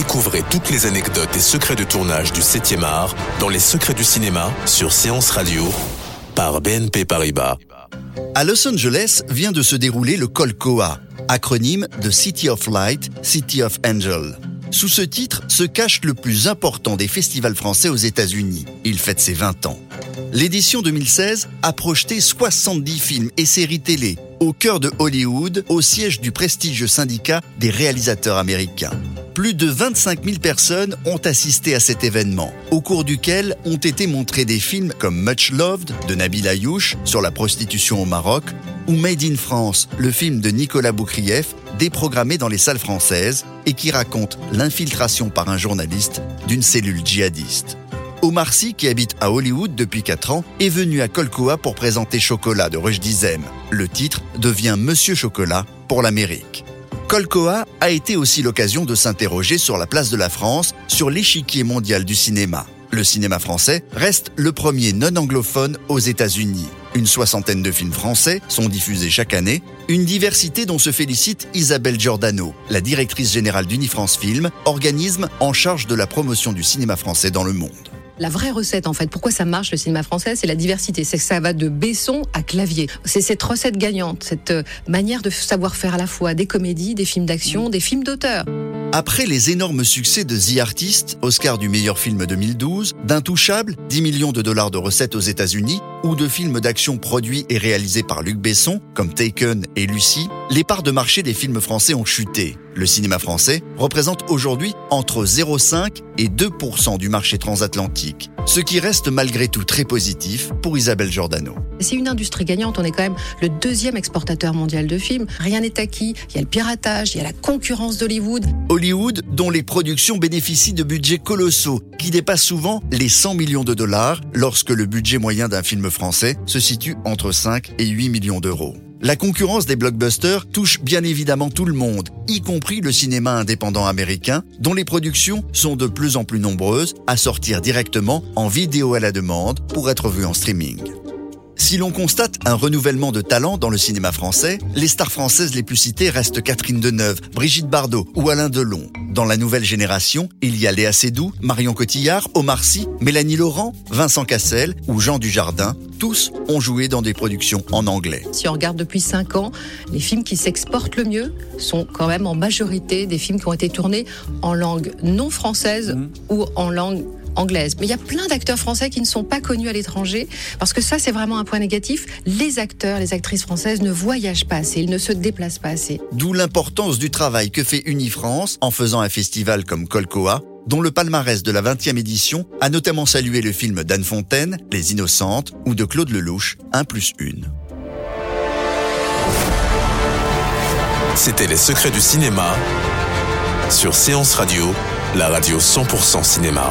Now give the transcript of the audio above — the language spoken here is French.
Découvrez toutes les anecdotes et secrets de tournage du 7e art dans Les secrets du cinéma sur Séance Radio par BNP Paribas. À Los Angeles vient de se dérouler le Colcoa, acronyme de City of Light, City of Angel. Sous ce titre se cache le plus important des festivals français aux États-Unis. Il fête ses 20 ans. L'édition 2016 a projeté 70 films et séries télé au cœur de Hollywood, au siège du prestigieux syndicat des réalisateurs américains. Plus de 25 000 personnes ont assisté à cet événement, au cours duquel ont été montrés des films comme Much Loved de Nabil Ayouch sur la prostitution au Maroc, ou Made in France, le film de Nicolas Boukrieff, déprogrammé dans les salles françaises et qui raconte l'infiltration par un journaliste d'une cellule djihadiste. Omar Sy, qui habite à Hollywood depuis 4 ans, est venu à Colcoa pour présenter Chocolat de Rush Dizem. Le titre devient Monsieur Chocolat pour l'Amérique. Colcoa a été aussi l'occasion de s'interroger sur la place de la France sur l'échiquier mondial du cinéma. Le cinéma français reste le premier non anglophone aux États-Unis. Une soixantaine de films français sont diffusés chaque année, une diversité dont se félicite Isabelle Giordano, la directrice générale d'Unifrance Film, organisme en charge de la promotion du cinéma français dans le monde. La vraie recette, en fait, pourquoi ça marche le cinéma français, c'est la diversité. C'est que ça va de Besson à Clavier. C'est cette recette gagnante, cette euh, manière de savoir faire à la fois des comédies, des films d'action, des films d'auteur. Après les énormes succès de The Artist, Oscar du meilleur film 2012, d'Intouchable, 10 millions de dollars de recettes aux États-Unis, ou de films d'action produits et réalisés par Luc Besson, comme Taken et Lucie, les parts de marché des films français ont chuté. Le cinéma français représente aujourd'hui entre 0,5 et 2% du marché transatlantique, ce qui reste malgré tout très positif pour Isabelle Giordano. C'est une industrie gagnante, on est quand même le deuxième exportateur mondial de films. Rien n'est acquis, il y a le piratage, il y a la concurrence d'Hollywood. Hollywood, dont les productions bénéficient de budgets colossaux, qui dépassent souvent les 100 millions de dollars, lorsque le budget moyen d'un film français se situe entre 5 et 8 millions d'euros. La concurrence des blockbusters touche bien évidemment tout le monde, y compris le cinéma indépendant américain, dont les productions sont de plus en plus nombreuses à sortir directement en vidéo à la demande pour être vues en streaming. Si l'on constate un renouvellement de talent dans le cinéma français, les stars françaises les plus citées restent Catherine Deneuve, Brigitte Bardot ou Alain Delon. Dans la nouvelle génération, il y a Léa Seydoux, Marion Cotillard, Omar Sy, Mélanie Laurent, Vincent Cassel ou Jean Dujardin. Tous ont joué dans des productions en anglais. Si on regarde depuis 5 ans, les films qui s'exportent le mieux sont quand même en majorité des films qui ont été tournés en langue non française ou en langue anglaise. Mais il y a plein d'acteurs français qui ne sont pas connus à l'étranger, parce que ça, c'est vraiment un point négatif. Les acteurs, les actrices françaises ne voyagent pas assez, ils ne se déplacent pas assez. D'où l'importance du travail que fait Unifrance en faisant un festival comme Colcoa, dont le palmarès de la 20e édition a notamment salué le film d'Anne Fontaine, Les Innocentes, ou de Claude Lelouch, 1 plus 1. C'était Les secrets du cinéma sur Séance Radio, la radio 100% cinéma.